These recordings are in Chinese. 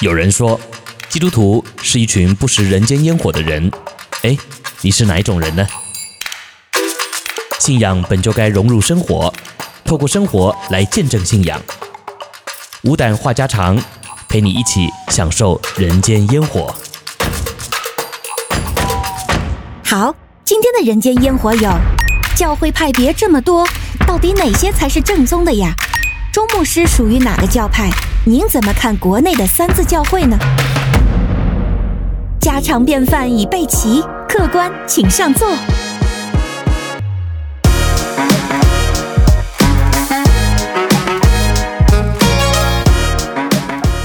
有人说，基督徒是一群不食人间烟火的人。哎，你是哪一种人呢？信仰本就该融入生活，透过生活来见证信仰。无胆话家常，陪你一起享受人间烟火。好，今天的人间烟火有：教会派别这么多，到底哪些才是正宗的呀？钟牧师属于哪个教派？您怎么看国内的三自教会呢？家常便饭已备齐，客官请上座。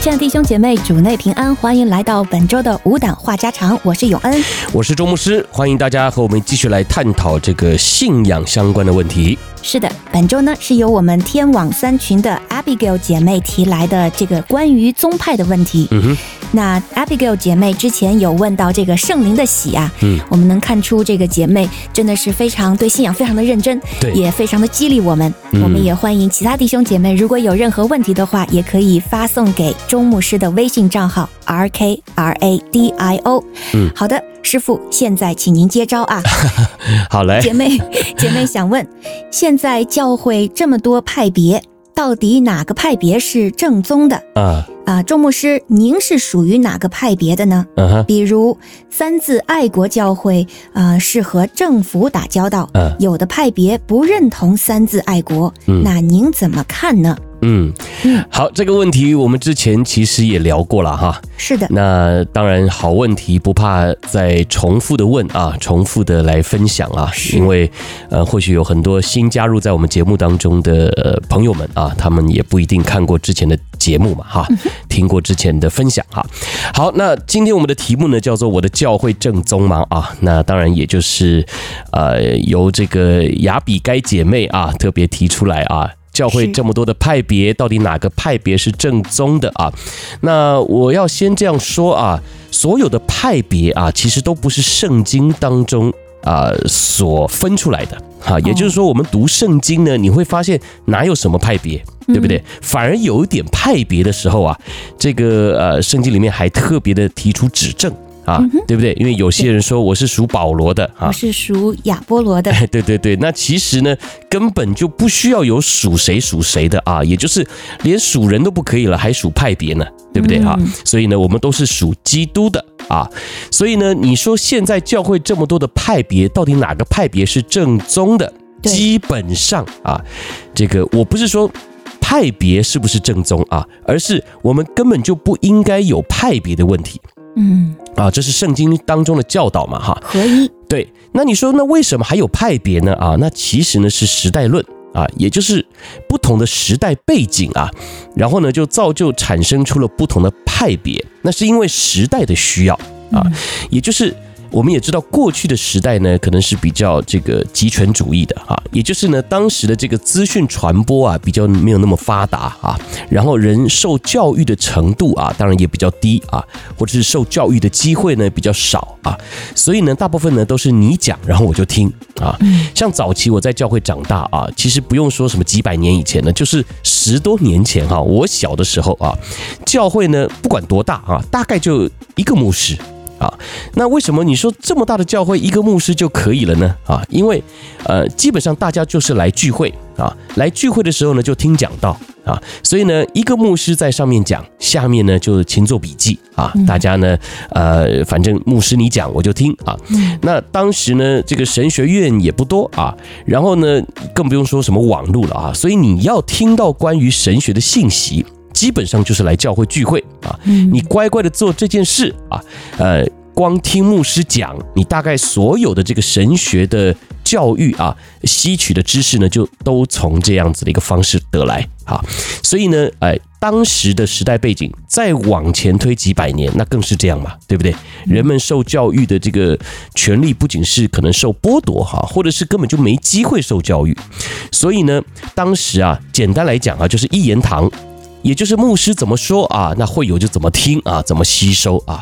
亲爱的弟兄姐妹，主内平安，欢迎来到本周的无胆话家常，我是永恩，我是周牧师，欢迎大家和我们继续来探讨这个信仰相关的问题。是的，本周呢是由我们天网三群的 Abigail 姐妹提来的这个关于宗派的问题。嗯哼，那 Abigail 姐妹之前有问到这个圣灵的喜啊，嗯，我们能看出这个姐妹真的是非常对信仰非常的认真，对，也非常的激励我们。嗯，我们也欢迎其他弟兄姐妹，如果有任何问题的话，也可以发送给钟牧师的微信账号 R K R A D I O。嗯，好的。师傅，现在请您接招啊！好嘞，姐妹，姐妹想问，现在教会这么多派别，到底哪个派别是正宗的？啊啊，众牧师，您是属于哪个派别的呢？比如三自爱国教会，啊、呃，是和政府打交道，嗯，有的派别不认同三自爱国，嗯，那您怎么看呢？嗯，好，这个问题我们之前其实也聊过了哈。是的，那当然好问题不怕再重复的问啊，重复的来分享啊，因为呃，或许有很多新加入在我们节目当中的朋友们啊，他们也不一定看过之前的节目嘛哈，听过之前的分享哈。好，那今天我们的题目呢叫做“我的教会正宗吗”啊，那当然也就是呃由这个雅比该姐妹啊特别提出来啊。教会这么多的派别，到底哪个派别是正宗的啊？那我要先这样说啊，所有的派别啊，其实都不是圣经当中啊所分出来的哈。也就是说，我们读圣经呢，你会发现哪有什么派别，对不对？反而有一点派别的时候啊，这个呃，圣经里面还特别的提出指证。啊，对不对？因为有些人说我是属保罗的啊，我是属亚波罗的。对对对，那其实呢，根本就不需要有属谁属谁的啊，也就是连属人都不可以了，还属派别呢，对不对啊？所以呢，我们都是属基督的啊。所以呢，你说现在教会这么多的派别，到底哪个派别是正宗的？基本上啊，这个我不是说派别是不是正宗啊，而是我们根本就不应该有派别的问题。嗯啊，这是圣经当中的教导嘛，哈，合一。对，那你说，那为什么还有派别呢？啊，那其实呢是时代论啊，也就是不同的时代背景啊，然后呢就造就产生出了不同的派别，那是因为时代的需要啊，也就是。我们也知道，过去的时代呢，可能是比较这个集权主义的啊，也就是呢，当时的这个资讯传播啊，比较没有那么发达啊，然后人受教育的程度啊，当然也比较低啊，或者是受教育的机会呢比较少啊，所以呢，大部分呢都是你讲，然后我就听啊。像早期我在教会长大啊，其实不用说什么几百年以前呢，就是十多年前哈，我小的时候啊，教会呢不管多大啊，大概就一个牧师。啊，那为什么你说这么大的教会一个牧师就可以了呢？啊，因为呃，基本上大家就是来聚会啊，来聚会的时候呢就听讲道啊，所以呢一个牧师在上面讲，下面呢就勤做笔记啊，大家呢呃反正牧师你讲我就听啊。那当时呢这个神学院也不多啊，然后呢更不用说什么网络了啊，所以你要听到关于神学的信息。基本上就是来教会聚会啊，你乖乖的做这件事啊，呃，光听牧师讲，你大概所有的这个神学的教育啊，吸取的知识呢，就都从这样子的一个方式得来啊。所以呢，哎，当时的时代背景再往前推几百年，那更是这样嘛，对不对？人们受教育的这个权利不仅是可能受剥夺哈，或者是根本就没机会受教育。所以呢，当时啊，简单来讲啊，就是一言堂。也就是牧师怎么说啊，那会友就怎么听啊，怎么吸收啊。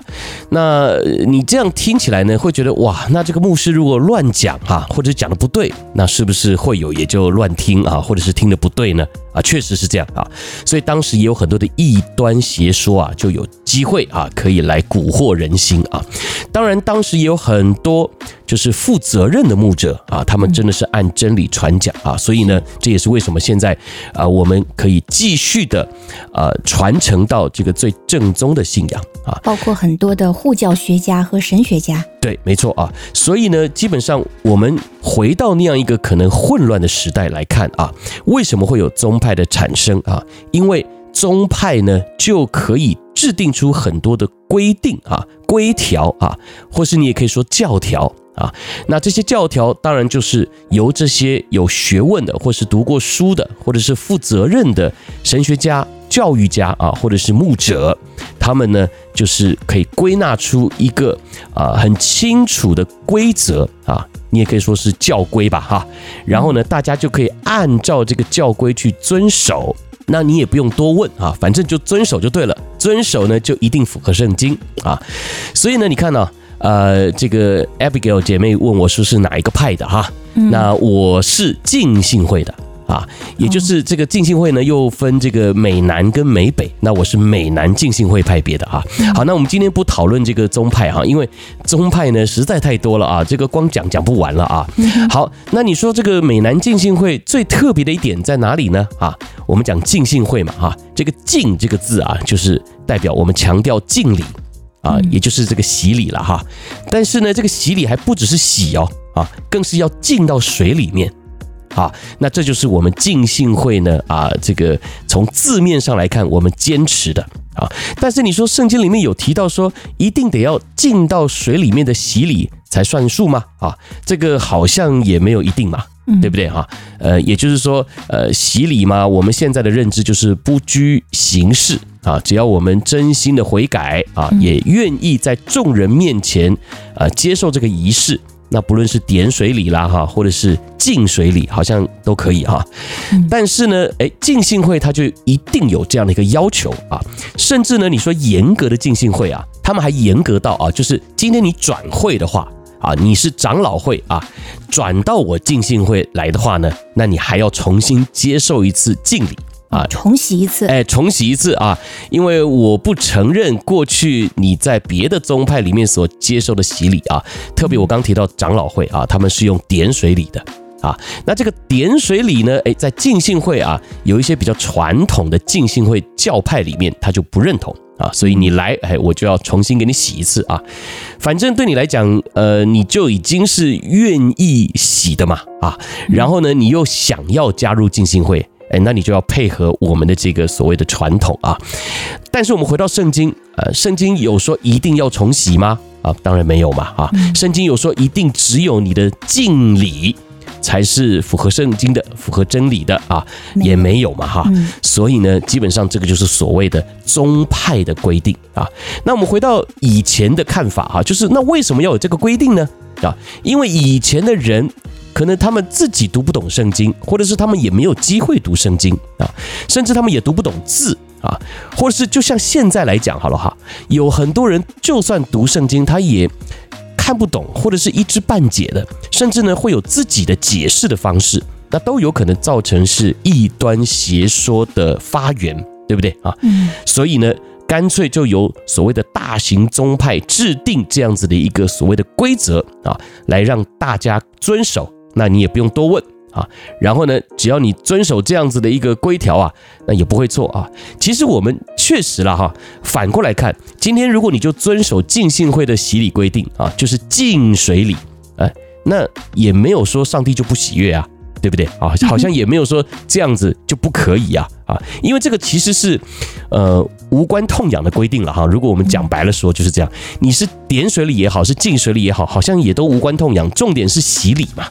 那你这样听起来呢，会觉得哇，那这个牧师如果乱讲啊，或者讲的不对，那是不是会友也就乱听啊，或者是听的不对呢？啊，确实是这样啊。所以当时也有很多的异端邪说啊，就有机会啊，可以来蛊惑人心啊。当然，当时也有很多就是负责任的牧者啊，他们真的是按真理传讲啊。所以呢，这也是为什么现在啊，我们可以继续的呃传承到这个最正宗的信仰啊，包括很多的护教学家和神学家。对，没错啊。所以呢，基本上我们回到那样一个可能混乱的时代来看啊，为什么会有宗派的产生啊？因为宗派呢就可以制定出很多的规定啊、规条啊，或是你也可以说教条啊。那这些教条当然就是由这些有学问的，或是读过书的，或者是负责任的神学家、教育家啊，或者是牧者，他们呢就是可以归纳出一个啊很清楚的规则啊，你也可以说是教规吧哈。然后呢，大家就可以按照这个教规去遵守。那你也不用多问啊，反正就遵守就对了。遵守呢，就一定符合圣经啊。所以呢，你看呢，呃，这个 Abigail 姐妹问我说是哪一个派的哈？那我是浸信会的。啊，也就是这个浸信会呢，又分这个美南跟美北。那我是美南浸信会派别的啊。好，那我们今天不讨论这个宗派哈，因为宗派呢实在太多了啊，这个光讲讲不完了啊。好，那你说这个美南浸信会最特别的一点在哪里呢？啊，我们讲浸信会嘛哈，这个浸这个字啊，就是代表我们强调敬礼啊，也就是这个洗礼了哈。但是呢，这个洗礼还不只是洗哦啊，更是要浸到水里面。啊，那这就是我们浸信会呢啊，这个从字面上来看，我们坚持的啊。但是你说圣经里面有提到说，一定得要浸到水里面的洗礼才算数吗？啊，这个好像也没有一定嘛，对不对哈？呃，也就是说，呃，洗礼嘛，我们现在的认知就是不拘形式啊，只要我们真心的悔改啊，也愿意在众人面前啊接受这个仪式。那不论是点水礼啦哈，或者是敬水礼，好像都可以哈。但是呢，哎，浸信会它就一定有这样的一个要求啊，甚至呢，你说严格的浸信会啊，他们还严格到啊，就是今天你转会的话啊，你是长老会啊，转到我浸信会来的话呢，那你还要重新接受一次敬礼。啊，重洗一次，哎，重洗一次啊！因为我不承认过去你在别的宗派里面所接受的洗礼啊，特别我刚提到长老会啊，他们是用点水礼的啊。那这个点水礼呢，哎，在浸信会啊，有一些比较传统的浸信会教派里面，他就不认同啊，所以你来，哎，我就要重新给你洗一次啊。反正对你来讲，呃，你就已经是愿意洗的嘛啊，然后呢，你又想要加入浸信会。哎，那你就要配合我们的这个所谓的传统啊。但是我们回到圣经，呃，圣经有说一定要重洗吗？啊，当然没有嘛，啊，圣经有说一定只有你的敬礼才是符合圣经的、符合真理的啊，也没有嘛，哈。所以呢，基本上这个就是所谓的宗派的规定啊。那我们回到以前的看法哈，就是那为什么要有这个规定呢？啊，因为以前的人。可能他们自己读不懂圣经，或者是他们也没有机会读圣经啊，甚至他们也读不懂字啊，或者是就像现在来讲好了哈，有很多人就算读圣经，他也看不懂，或者是一知半解的，甚至呢会有自己的解释的方式，那都有可能造成是异端邪说的发源，对不对啊？嗯，所以呢，干脆就由所谓的大型宗派制定这样子的一个所谓的规则啊，来让大家遵守。那你也不用多问啊，然后呢，只要你遵守这样子的一个规条啊，那也不会错啊。其实我们确实了哈，反过来看，今天如果你就遵守浸信会的洗礼规定啊，就是浸水礼，哎，那也没有说上帝就不喜悦啊，对不对啊？好像也没有说这样子就不可以啊啊，因为这个其实是呃无关痛痒的规定了哈。如果我们讲白了说就是这样，你是点水礼也好，是浸水礼也好，好像也都无关痛痒，重点是洗礼嘛。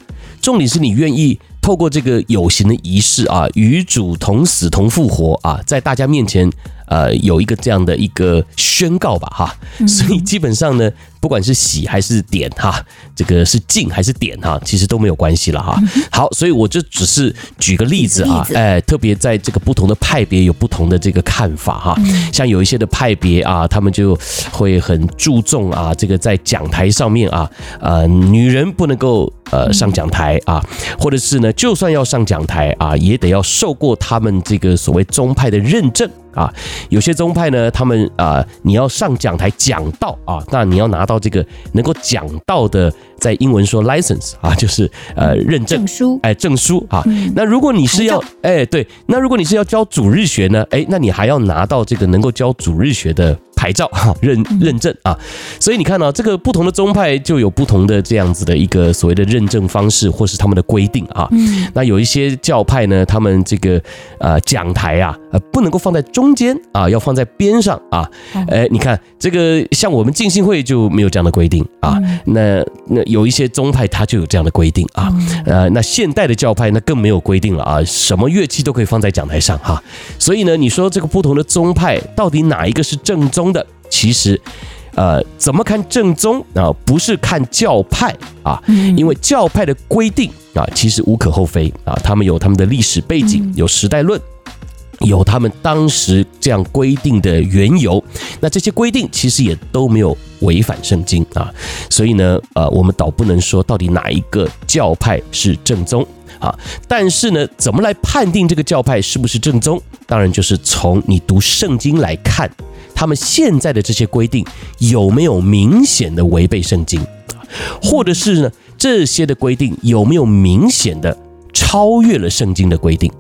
重点是你愿意透过这个有形的仪式啊，与主同死同复活啊，在大家面前呃有一个这样的一个宣告吧哈，所以基本上呢，不管是喜还是点哈，这个是静还是点哈，其实都没有关系了哈。好，所以我就只是举个例子啊，哎，特别在这个不同的派别有不同的这个看法哈。像有一些的派别啊，他们就会很注重啊，这个在讲台上面啊，呃，女人不能够呃上讲台啊，或者是呢，就算要上讲台啊，也得要受过他们这个所谓宗派的认证。啊，有些宗派呢，他们啊，你要上讲台讲道啊，那你要拿到这个能够讲到的，在英文说 license 啊，就是呃认证证书，哎证书啊。那如果你是要哎对，那如果你是要教主日学呢，哎，那你还要拿到这个能够教主日学的。牌照哈认认证啊，所以你看到、啊、这个不同的宗派就有不同的这样子的一个所谓的认证方式，或是他们的规定啊。嗯，那有一些教派呢，他们这个呃讲台啊，呃不能够放在中间啊，要放在边上啊。哎，你看这个像我们浸信会就没有这样的规定啊。那那有一些宗派它就有这样的规定啊。呃，那现代的教派那更没有规定了啊，什么乐器都可以放在讲台上哈。所以呢，你说这个不同的宗派到底哪一个是正宗？的其实，呃，怎么看正宗啊？不是看教派啊，因为教派的规定啊，其实无可厚非啊。他们有他们的历史背景，有时代论，有他们当时这样规定的缘由。那这些规定其实也都没有违反圣经啊。所以呢，呃，我们倒不能说到底哪一个教派是正宗啊。但是呢，怎么来判定这个教派是不是正宗？当然就是从你读圣经来看。他们现在的这些规定有没有明显的违背圣经，或者是呢，这些的规定有没有明显的超越了圣经的规定？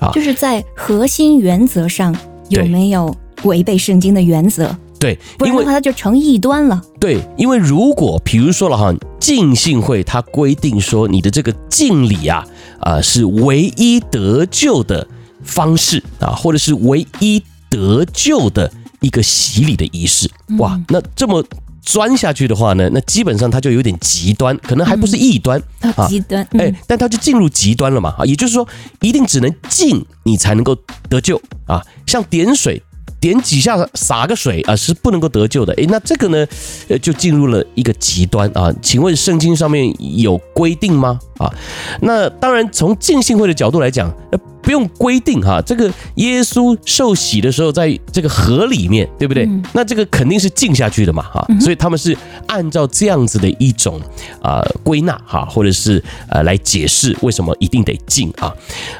啊，就是在核心原则上有没有违背圣经的原则？对，不然的话它就成异端了。对，因为如果比如说了哈，浸信会它规定说你的这个敬礼啊啊是唯一得救的方式啊，或者是唯一得救的。一个洗礼的仪式，哇，那这么钻下去的话呢，那基本上它就有点极端，可能还不是异端啊，极端，哎，但它就进入极端了嘛，啊，也就是说，一定只能进你才能够得救啊，像点水。点几下洒个水啊，是不能够得救的。诶，那这个呢，呃，就进入了一个极端啊。请问圣经上面有规定吗？啊，那当然从浸信会的角度来讲，呃，不用规定哈。这个耶稣受洗的时候，在这个河里面，对不对？那这个肯定是浸下去的嘛，哈。所以他们是按照这样子的一种啊归纳哈，或者是呃来解释为什么一定得浸啊。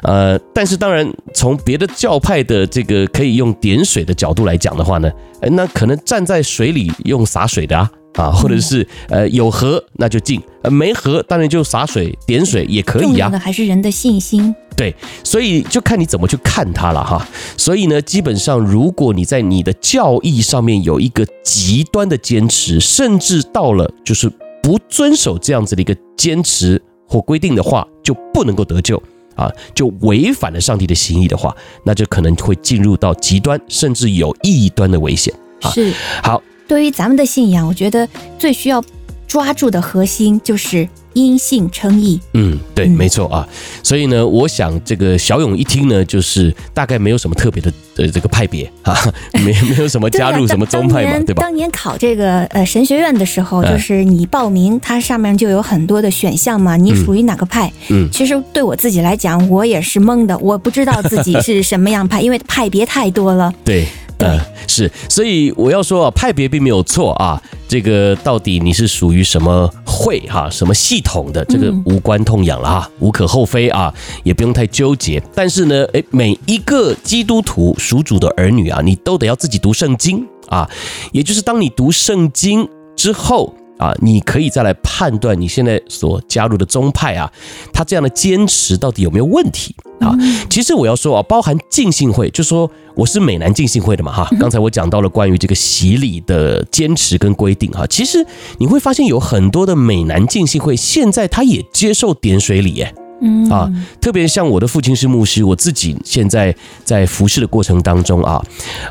呃，但是当然从别的教派的这个可以用点水的。角度来讲的话呢，那可能站在水里用洒水的啊啊，或者是呃有河那就进，呃没河当然就洒水点水也可以啊。重要的还是人的信心。对，所以就看你怎么去看它了哈。所以呢，基本上如果你在你的教义上面有一个极端的坚持，甚至到了就是不遵守这样子的一个坚持或规定的话，就不能够得救。啊，就违反了上帝的心意的话，那就可能会进入到极端，甚至有异端的危险。啊是，好，对于咱们的信仰，我觉得最需要抓住的核心就是。因信称义，嗯，对，没错啊。所以呢，我想这个小勇一听呢，就是大概没有什么特别的呃这个派别 啊，没没有什么加入什么宗派嘛，对吧？当年考这个呃神学院的时候，就是你报名，它上面就有很多的选项嘛，你属于哪个派？嗯，其实对我自己来讲，我也是懵的，我不知道自己是什么样派，因为派别太多了。对。嗯，是，所以我要说啊，派别并没有错啊，这个到底你是属于什么会哈，什么系统的，这个无关痛痒了哈，无可厚非啊，也不用太纠结。但是呢，诶，每一个基督徒属主的儿女啊，你都得要自己读圣经啊，也就是当你读圣经之后。啊，你可以再来判断你现在所加入的宗派啊，他这样的坚持到底有没有问题啊？其实我要说啊，包含浸信会，就说我是美南浸信会的嘛哈。刚才我讲到了关于这个洗礼的坚持跟规定哈，其实你会发现有很多的美南浸信会现在他也接受点水礼耶。嗯啊，特别像我的父亲是牧师，我自己现在在服侍的过程当中啊，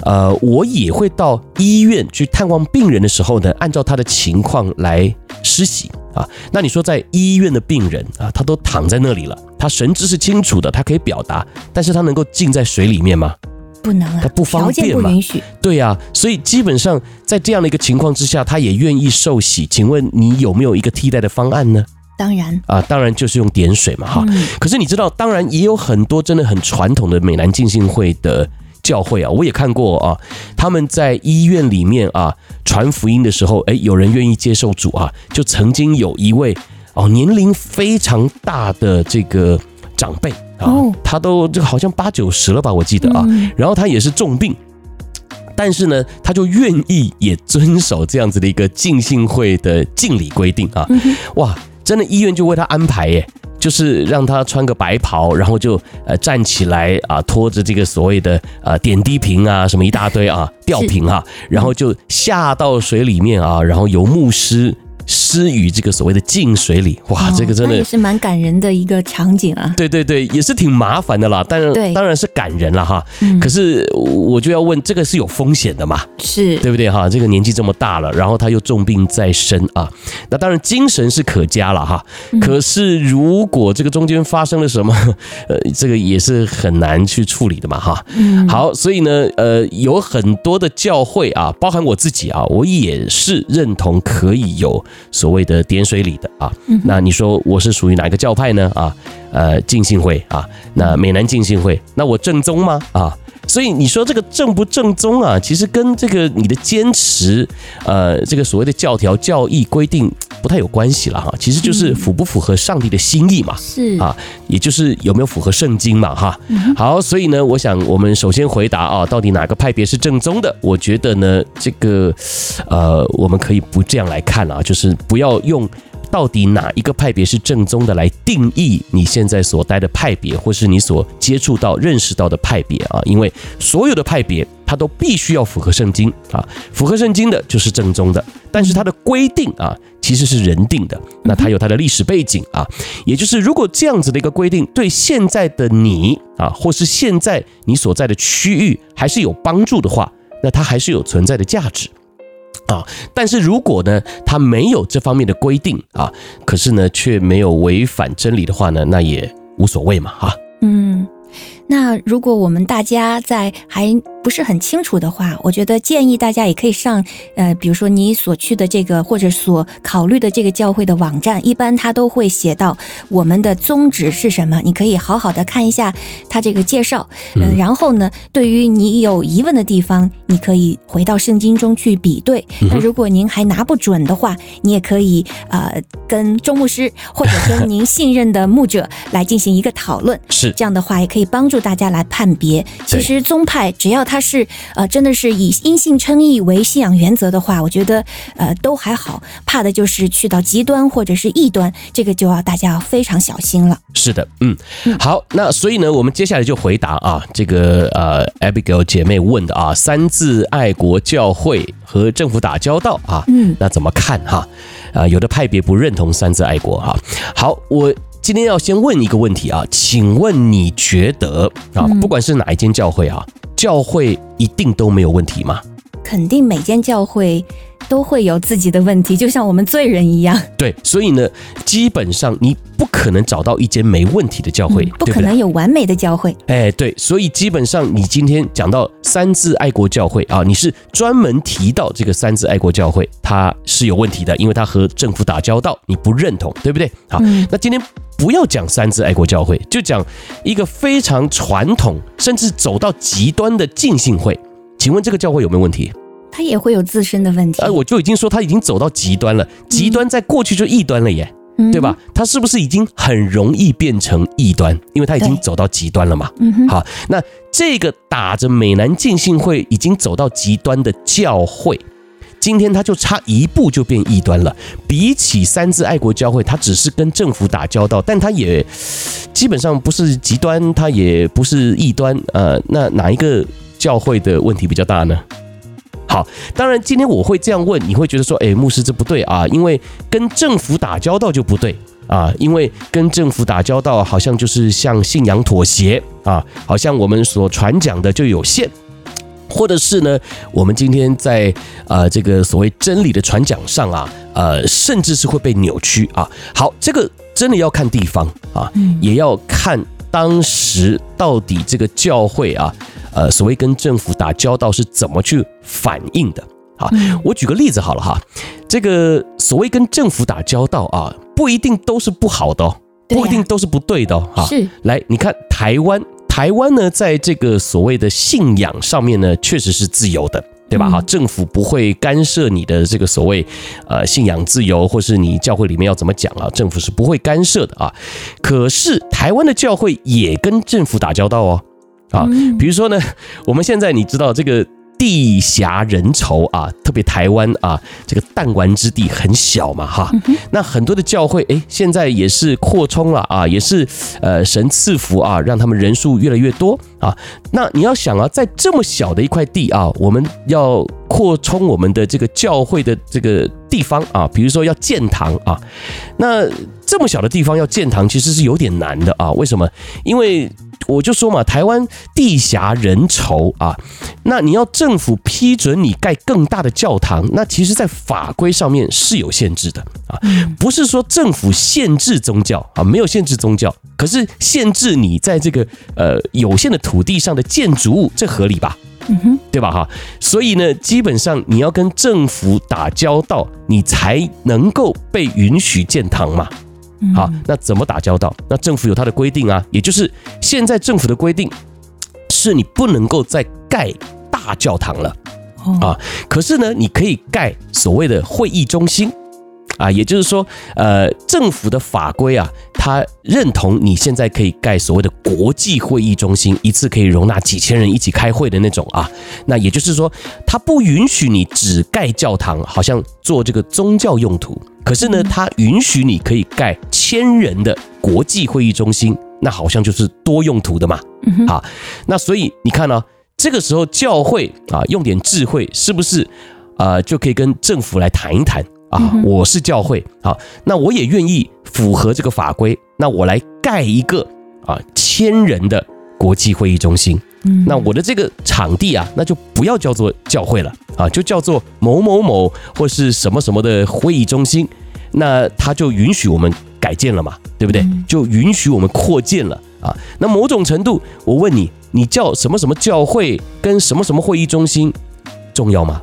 呃，我也会到医院去探望病人的时候呢，按照他的情况来施洗啊。那你说在医院的病人啊，他都躺在那里了，他神志是清楚的，他可以表达，但是他能够浸在水里面吗？不能啊，他不方便嘛。对呀、啊，所以基本上在这样的一个情况之下，他也愿意受洗。请问你有没有一个替代的方案呢？当然啊，当然就是用点水嘛，哈、嗯。可是你知道，当然也有很多真的很传统的美南浸信会的教会啊，我也看过啊，他们在医院里面啊传福音的时候，哎，有人愿意接受主啊，就曾经有一位哦年龄非常大的这个长辈啊，他都这好像八九十了吧，我记得啊，然后他也是重病，但是呢，他就愿意也遵守这样子的一个浸信会的敬礼规定啊，哇。真的医院就为他安排耶，就是让他穿个白袍，然后就呃站起来啊，拖着这个所谓的呃点滴瓶啊，什么一大堆啊吊瓶啊，然后就下到水里面啊，然后由牧师。施于这个所谓的净水里，哇，哦、这个真的也是蛮感人的一个场景啊。对对对，也是挺麻烦的啦，但是当然是感人了哈。嗯、可是我就要问，这个是有风险的嘛？是对不对哈？这个年纪这么大了，然后他又重病在身啊，那当然精神是可嘉了哈。可是如果这个中间发生了什么，呃，这个也是很难去处理的嘛哈。嗯。好，所以呢，呃，有很多的教会啊，包含我自己啊，我也是认同可以有。所谓的点水礼的啊，那你说我是属于哪一个教派呢？啊，呃，浸信会啊，那美南浸信会，那我正宗吗？啊，所以你说这个正不正宗啊？其实跟这个你的坚持，呃，这个所谓的教条、教义规定不太有关系了哈。其实就是符不符合上帝的心意嘛，是啊，也就是有没有符合圣经嘛，哈。好，所以呢，我想我们首先回答啊，到底哪个派别是正宗的？我觉得呢，这个呃，我们可以不这样来看啊，就是。不要用到底哪一个派别是正宗的来定义你现在所待的派别，或是你所接触到、认识到的派别啊，因为所有的派别它都必须要符合圣经啊，符合圣经的就是正宗的。但是它的规定啊，其实是人定的，那它有它的历史背景啊，也就是如果这样子的一个规定对现在的你啊，或是现在你所在的区域还是有帮助的话，那它还是有存在的价值。啊，但是如果呢，他没有这方面的规定啊，可是呢，却没有违反真理的话呢，那也无所谓嘛，哈。嗯，那如果我们大家在还。不是很清楚的话，我觉得建议大家也可以上，呃，比如说你所去的这个或者所考虑的这个教会的网站，一般它都会写到我们的宗旨是什么，你可以好好的看一下它这个介绍，嗯、呃，然后呢，对于你有疑问的地方，你可以回到圣经中去比对。那如果您还拿不准的话，你也可以呃跟周牧师或者跟您信任的牧者来进行一个讨论，是这样的话也可以帮助大家来判别。其实宗派只要他是呃，真的是以因信称义为信仰原则的话，我觉得呃都还好，怕的就是去到极端或者是异端，这个就要大家要非常小心了。是的，嗯，好，那所以呢，我们接下来就回答啊，这个呃，Abigail 姐妹问的啊，三自爱国教会和政府打交道啊，嗯，那怎么看哈？啊，有的派别不认同三自爱国哈。好，我。今天要先问一个问题啊，请问你觉得啊，不管是哪一间教会啊，教会一定都没有问题吗？肯定每间教会都会有自己的问题，就像我们罪人一样。对，所以呢，基本上你不可能找到一间没问题的教会，嗯、不可能有完美的教会。哎，对，所以基本上你今天讲到三自爱国教会啊，你是专门提到这个三自爱国教会，它是有问题的，因为它和政府打交道，你不认同，对不对？好，嗯、那今天不要讲三自爱国教会，就讲一个非常传统，甚至走到极端的浸信会。请问这个教会有没有问题？他也会有自身的问题。哎，我就已经说他已经走到极端了，极端在过去就异端了耶，嗯、对吧？他是不是已经很容易变成异端？因为他已经走到极端了嘛。嗯。好，那这个打着美南浸信会已经走到极端的教会，今天他就差一步就变异端了。比起三自爱国教会，他只是跟政府打交道，但他也基本上不是极端，他也不是异端。呃，那哪一个？教会的问题比较大呢？好，当然今天我会这样问，你会觉得说，哎，牧师这不对啊，因为跟政府打交道就不对啊，因为跟政府打交道好像就是向信仰妥协啊，好像我们所传讲的就有限，或者是呢，我们今天在呃这个所谓真理的传讲上啊，呃，甚至是会被扭曲啊。好，这个真的要看地方啊，也要看。当时到底这个教会啊，呃，所谓跟政府打交道是怎么去反应的？啊，我举个例子好了哈，这个所谓跟政府打交道啊，不一定都是不好的哦，不一定都是不对的哈。是，来，你看台湾，台湾呢，在这个所谓的信仰上面呢，确实是自由的。对吧？哈，政府不会干涉你的这个所谓呃信仰自由，或是你教会里面要怎么讲啊？政府是不会干涉的啊。可是台湾的教会也跟政府打交道哦，啊，比如说呢，我们现在你知道这个。地狭人稠啊，特别台湾啊，这个弹丸之地很小嘛，哈。那很多的教会，哎，现在也是扩充了啊，也是呃神赐福啊，让他们人数越来越多啊。那你要想啊，在这么小的一块地啊，我们要扩充我们的这个教会的这个地方啊，比如说要建堂啊，那这么小的地方要建堂，其实是有点难的啊。为什么？因为我就说嘛，台湾地狭人稠啊，那你要政府批准你盖更大的教堂，那其实，在法规上面是有限制的啊，不是说政府限制宗教啊，没有限制宗教，可是限制你在这个呃有限的土地上的建筑物，这合理吧？对吧？哈，所以呢，基本上你要跟政府打交道，你才能够被允许建堂嘛。好，那怎么打交道？那政府有它的规定啊，也就是现在政府的规定是你不能够再盖大教堂了啊，可是呢，你可以盖所谓的会议中心。啊，也就是说，呃，政府的法规啊，它认同你现在可以盖所谓的国际会议中心，一次可以容纳几千人一起开会的那种啊。那也就是说，它不允许你只盖教堂，好像做这个宗教用途。可是呢，它允许你可以盖千人的国际会议中心，那好像就是多用途的嘛。啊，那所以你看呢，这个时候教会啊，用点智慧，是不是啊，就可以跟政府来谈一谈？啊，我是教会，好，那我也愿意符合这个法规，那我来盖一个啊千人的国际会议中心，那我的这个场地啊，那就不要叫做教会了啊，就叫做某某某或是什么什么的会议中心，那他就允许我们改建了嘛，对不对？就允许我们扩建了啊。那某种程度，我问你，你叫什么什么教会跟什么什么会议中心重要吗？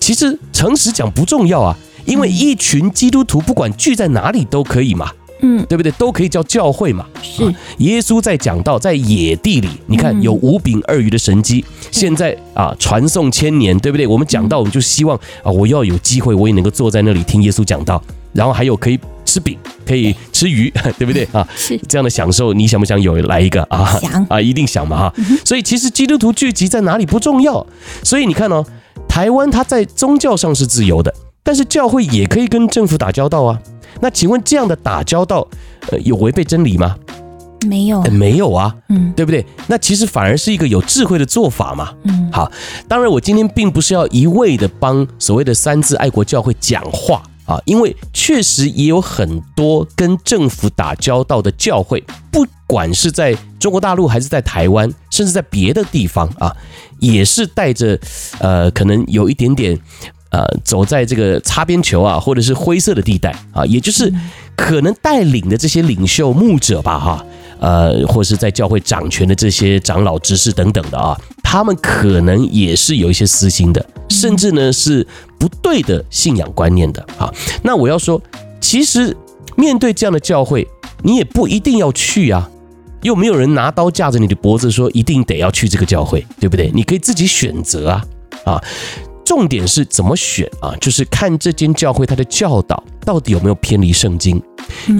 其实诚实讲不重要啊。因为一群基督徒不管聚在哪里都可以嘛，嗯，对不对？都可以叫教会嘛。是耶稣在讲道，在野地里，你看有五饼二鱼的神迹，现在啊传颂千年，对不对？我们讲到，我们就希望啊，我要有机会，我也能够坐在那里听耶稣讲道，然后还有可以吃饼，可以吃鱼，对不对啊？是这样的享受，你想不想有来一个啊？想 啊，一定想嘛哈。所以其实基督徒聚集在哪里不重要，所以你看哦，台湾它在宗教上是自由的。但是教会也可以跟政府打交道啊，那请问这样的打交道，呃，有违背真理吗？没有，没有啊，嗯，对不对？那其实反而是一个有智慧的做法嘛。嗯，好，当然我今天并不是要一味的帮所谓的三自爱国教会讲话啊，因为确实也有很多跟政府打交道的教会，不管是在中国大陆还是在台湾，甚至在别的地方啊，也是带着呃，可能有一点点。呃，走在这个擦边球啊，或者是灰色的地带啊，也就是可能带领的这些领袖牧者吧，哈，呃，或是在教会掌权的这些长老执事等等的啊，他们可能也是有一些私心的，甚至呢是不对的信仰观念的啊。那我要说，其实面对这样的教会，你也不一定要去啊，又没有人拿刀架着你的脖子说一定得要去这个教会，对不对？你可以自己选择啊，啊。重点是怎么选啊？就是看这间教会它的教导到底有没有偏离圣经，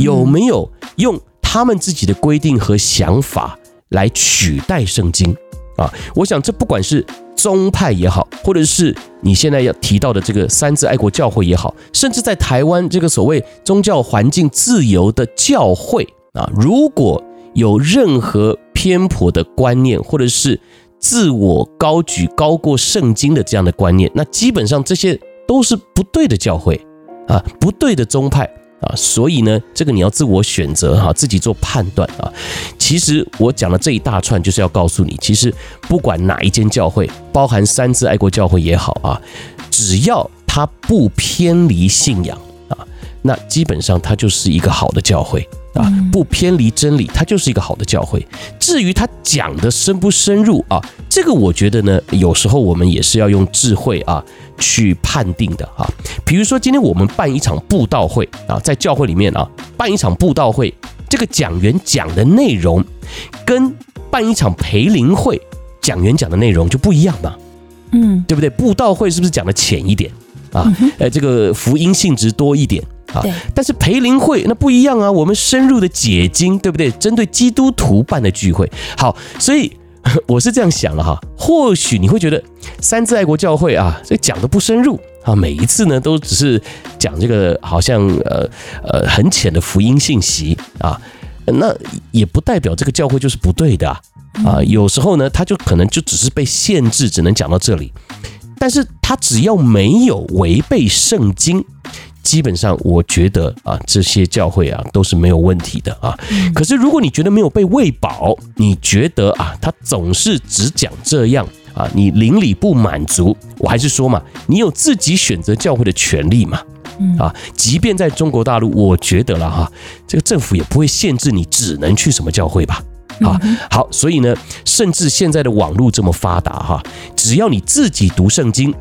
有没有用他们自己的规定和想法来取代圣经啊？我想这不管是宗派也好，或者是你现在要提到的这个三自爱国教会也好，甚至在台湾这个所谓宗教环境自由的教会啊，如果有任何偏颇的观念，或者是自我高举高过圣经的这样的观念，那基本上这些都是不对的教会啊，不对的宗派啊，所以呢，这个你要自我选择哈，自己做判断啊。其实我讲的这一大串，就是要告诉你，其实不管哪一间教会，包含三自爱国教会也好啊，只要它不偏离信仰，那基本上它就是一个好的教会啊，不偏离真理，它就是一个好的教会。至于他讲的深不深入啊，这个我觉得呢，有时候我们也是要用智慧啊去判定的啊。比如说今天我们办一场布道会啊，在教会里面啊办一场布道会，这个讲员讲的内容跟办一场培灵会讲员讲的内容就不一样嘛，嗯，对不对？布道会是不是讲的浅一点啊？呃，这个福音性质多一点。啊，但是培灵会那不一样啊，我们深入的解经，对不对？针对基督徒办的聚会，好，所以 我是这样想了哈。或许你会觉得三自爱国教会啊，这讲的不深入啊，每一次呢都只是讲这个好像呃呃很浅的福音信息啊，那也不代表这个教会就是不对的啊。啊，有时候呢，他就可能就只是被限制，只能讲到这里，但是他只要没有违背圣经。基本上，我觉得啊，这些教会啊都是没有问题的啊。可是，如果你觉得没有被喂饱，你觉得啊，他总是只讲这样啊，你邻里不满足，我还是说嘛，你有自己选择教会的权利嘛。啊，即便在中国大陆，我觉得了哈，这个政府也不会限制你只能去什么教会吧。啊，好，所以呢，甚至现在的网络这么发达哈，只要你自己读圣经。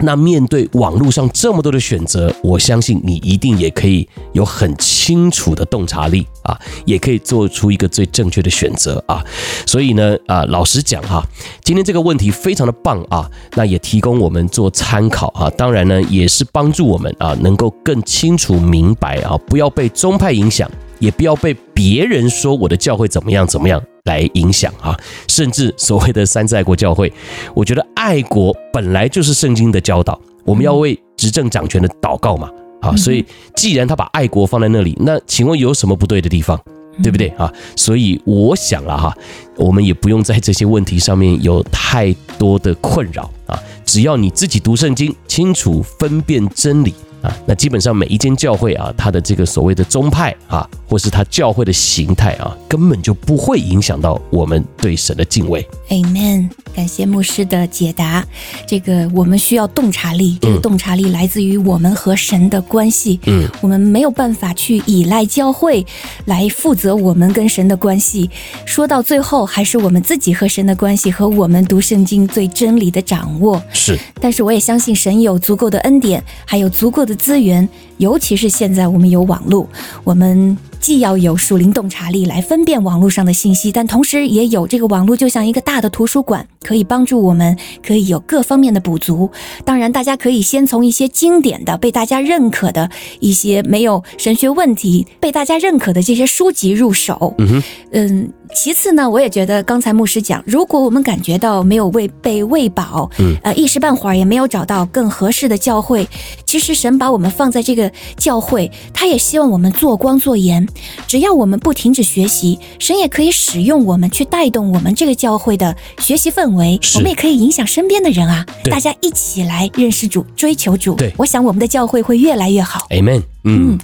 那面对网络上这么多的选择，我相信你一定也可以有很清楚的洞察力啊，也可以做出一个最正确的选择啊。所以呢，啊，老实讲哈，今天这个问题非常的棒啊，那也提供我们做参考啊。当然呢，也是帮助我们啊，能够更清楚明白啊，不要被宗派影响，也不要被别人说我的教会怎么样怎么样。来影响啊，甚至所谓的三自爱国教会，我觉得爱国本来就是圣经的教导，我们要为执政掌权的祷告嘛，啊，所以既然他把爱国放在那里，那请问有什么不对的地方，对不对啊？所以我想了哈，我们也不用在这些问题上面有太多的困扰啊，只要你自己读圣经，清楚分辨真理。啊，那基本上每一间教会啊，它的这个所谓的宗派啊，或是它教会的形态啊，根本就不会影响到我们对神的敬畏。Amen，感谢牧师的解答。这个我们需要洞察力，这个洞察力来自于我们和神的关系。嗯，我们没有办法去依赖教会来负责我们跟神的关系。说到最后，还是我们自己和神的关系和我们读圣经最真理的掌握。是，但是我也相信神有足够的恩典，还有足够的资源，尤其是现在我们有网络，我们。既要有树林洞察力来分辨网络上的信息，但同时也有这个网络就像一个大的图书馆，可以帮助我们，可以有各方面的补足。当然，大家可以先从一些经典的、被大家认可的一些没有神学问题、被大家认可的这些书籍入手。嗯，嗯。其次呢，我也觉得刚才牧师讲，如果我们感觉到没有喂被喂饱，嗯，呃，一时半会儿也没有找到更合适的教会，其实神把我们放在这个教会，他也希望我们做光做盐。只要我们不停止学习，神也可以使用我们去带动我们这个教会的学习氛围，我们也可以影响身边的人啊，大家一起来认识主，追求主。对，我想我们的教会会越来越好。Amen。嗯，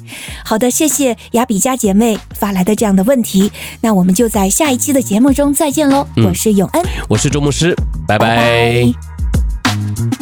好的，谢谢雅比佳姐妹发来的这样的问题，那我们就在下一期的节目中再见喽。我是永恩，我是周牧师，拜拜。拜拜。